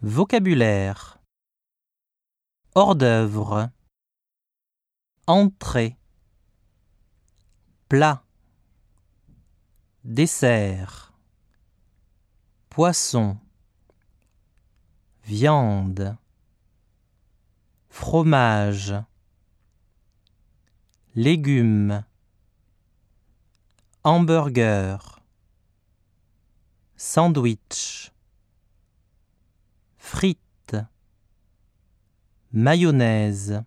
Vocabulaire. Hors d'œuvre. Entrée. Plat. Dessert. Poisson. Viande. Fromage. Légumes. Hamburger. Sandwich mayonnaise,